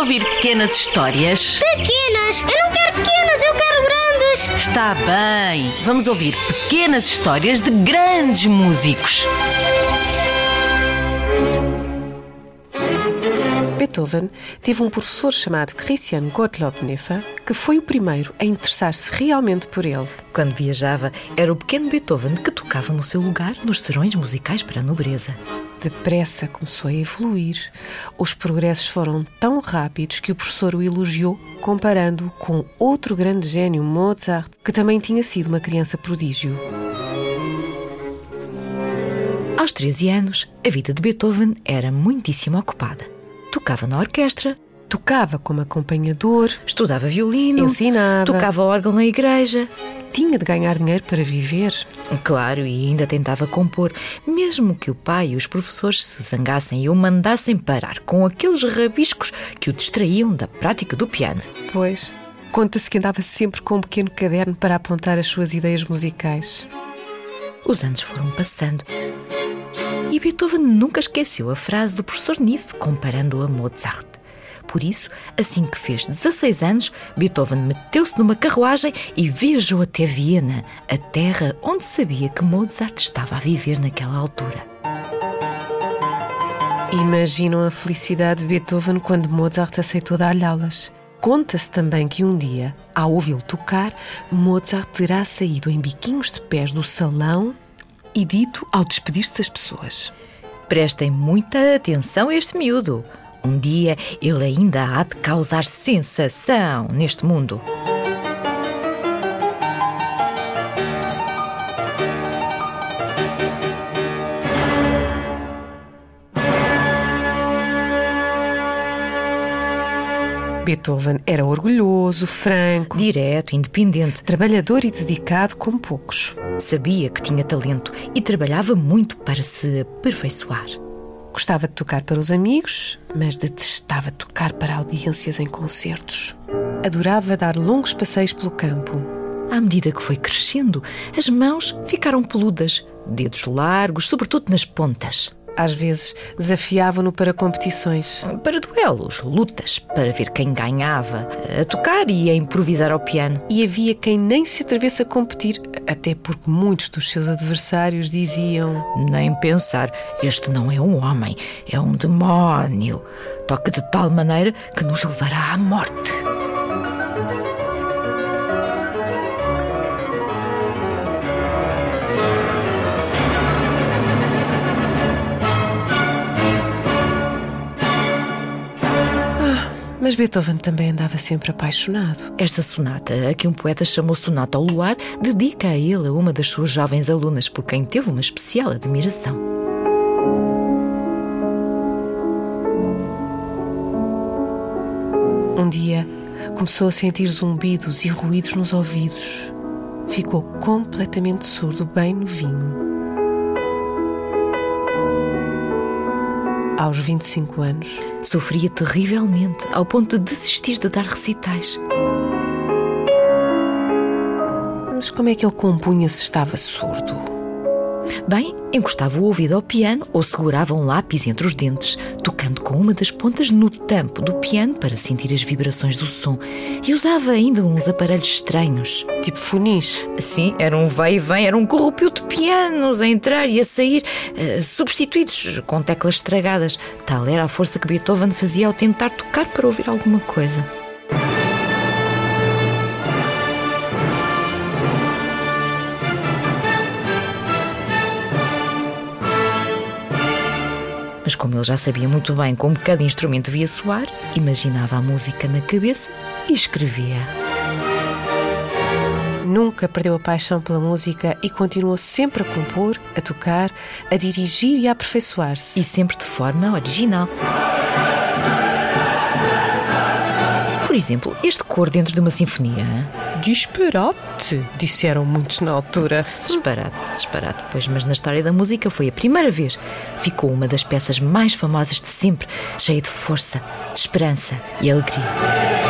ouvir pequenas histórias? Pequenas! Eu não quero pequenas, eu quero grandes! Está bem. Vamos ouvir pequenas histórias de grandes músicos. Beethoven teve um professor chamado Christian Gottlob Nefer que foi o primeiro a interessar-se realmente por ele. Quando viajava, era o pequeno Beethoven que tocava no seu lugar nos serões musicais para a nobreza. Depressa começou a evoluir. Os progressos foram tão rápidos que o professor o elogiou, comparando-o com outro grande gênio, Mozart, que também tinha sido uma criança prodígio. Aos 13 anos, a vida de Beethoven era muitíssimo ocupada. Tocava na orquestra, Tocava como acompanhador, estudava violino, ensinava, tocava órgão na igreja. tinha de ganhar dinheiro para viver. Claro, e ainda tentava compor, mesmo que o pai e os professores se zangassem e o mandassem parar com aqueles rabiscos que o distraíam da prática do piano. Pois, conta-se que andava sempre com um pequeno caderno para apontar as suas ideias musicais. Os anos foram passando. E Beethoven nunca esqueceu a frase do professor Niff comparando-o a Mozart. Por isso, assim que fez 16 anos, Beethoven meteu-se numa carruagem e viajou até Viena, a terra onde sabia que Mozart estava a viver naquela altura. Imaginam a felicidade de Beethoven quando Mozart aceitou dar-lhe aulas. Conta-se também que um dia, ao ouvi-lo tocar, Mozart terá saído em biquinhos de pés do salão e dito ao despedir-se das pessoas: Prestem muita atenção a este miúdo. Um dia ele ainda há de causar sensação neste mundo. Beethoven era orgulhoso, franco, Direto, independente, trabalhador e dedicado como poucos. sabia que tinha talento e trabalhava muito para se aperfeiçoar. Gostava de tocar para os amigos, mas detestava tocar para audiências em concertos. Adorava dar longos passeios pelo campo. À medida que foi crescendo, as mãos ficaram peludas, dedos largos, sobretudo nas pontas. Às vezes desafiavam-no para competições. Para duelos, lutas, para ver quem ganhava, a tocar e a improvisar ao piano. E havia quem nem se atrevesse a competir, até porque muitos dos seus adversários diziam: Nem pensar, este não é um homem, é um demónio. Toca de tal maneira que nos levará à morte. Mas Beethoven também andava sempre apaixonado. Esta sonata, a que um poeta chamou Sonata ao Luar, dedica a ele a uma das suas jovens alunas, por quem teve uma especial admiração. Um dia começou a sentir zumbidos e ruídos nos ouvidos. Ficou completamente surdo, bem novinho. Aos 25 anos, Sofria terrivelmente, ao ponto de desistir de dar recitais. mas como é que ele compunha se estava surdo? Bem, encostava o ouvido ao piano ou segurava um lápis entre os dentes, tocando com uma das pontas no tampo do piano para sentir as vibrações do som. E usava ainda uns aparelhos estranhos. Tipo funis. Sim, era um vai e vem, era um corrupio de pianos a entrar e a sair, eh, substituídos com teclas estragadas. Tal era a força que Beethoven fazia ao tentar tocar para ouvir alguma coisa. Mas como ele já sabia muito bem como cada instrumento devia soar, imaginava a música na cabeça e escrevia. Nunca perdeu a paixão pela música e continuou sempre a compor, a tocar, a dirigir e a aperfeiçoar-se. E sempre de forma original. Por exemplo, este cor dentro de uma sinfonia. Disparate, disseram muitos na altura. Disparate, disparate, pois, mas na história da música foi a primeira vez. Ficou uma das peças mais famosas de sempre, cheia de força, esperança e alegria.